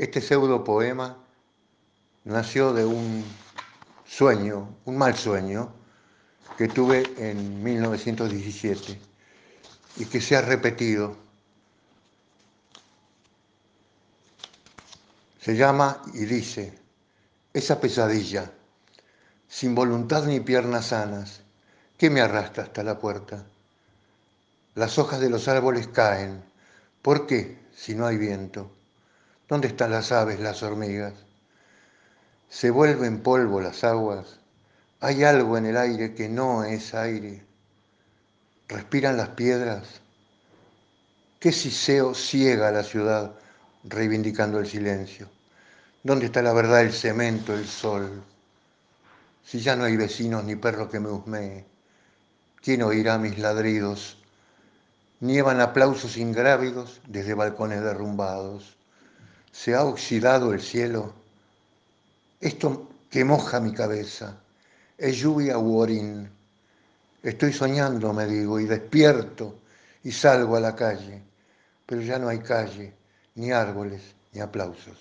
Este pseudo poema nació de un sueño, un mal sueño, que tuve en 1917 y que se ha repetido. Se llama y dice, esa pesadilla, sin voluntad ni piernas sanas, ¿qué me arrastra hasta la puerta? Las hojas de los árboles caen. ¿Por qué si no hay viento? ¿Dónde están las aves, las hormigas? Se vuelven polvo las aguas. Hay algo en el aire que no es aire. Respiran las piedras. ¿Qué siseo ciega la ciudad reivindicando el silencio? ¿Dónde está la verdad, el cemento, el sol? Si ya no hay vecinos ni perro que me husmee, ¿quién oirá mis ladridos? Nievan aplausos ingrávidos desde balcones derrumbados se ha oxidado el cielo. Esto que moja mi cabeza es lluvia u orín. Estoy soñando, me digo, y despierto y salgo a la calle, pero ya no hay calle, ni árboles, ni aplausos.